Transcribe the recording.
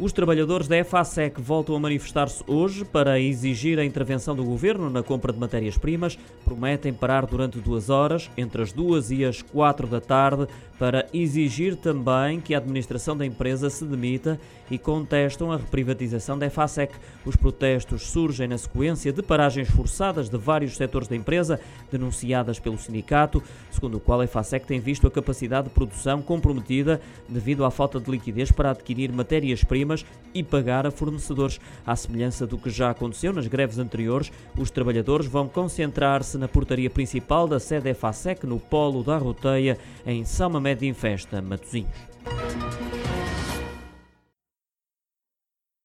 Os trabalhadores da EFASEC voltam a manifestar-se hoje para exigir a intervenção do governo na compra de matérias-primas. Prometem parar durante duas horas, entre as duas e as quatro da tarde, para exigir também que a administração da empresa se demita e contestam a reprivatização da EFASEC. Os protestos surgem na sequência de paragens forçadas de vários setores da empresa, denunciadas pelo sindicato, segundo o qual a EFASEC tem visto a capacidade de produção comprometida devido à falta de liquidez para adquirir matérias-primas e pagar a fornecedores. À semelhança do que já aconteceu nas greves anteriores, os trabalhadores vão concentrar-se na portaria principal da sede EFASEC no Polo da Roteia, em São Mamede em Festa, Matosinhos.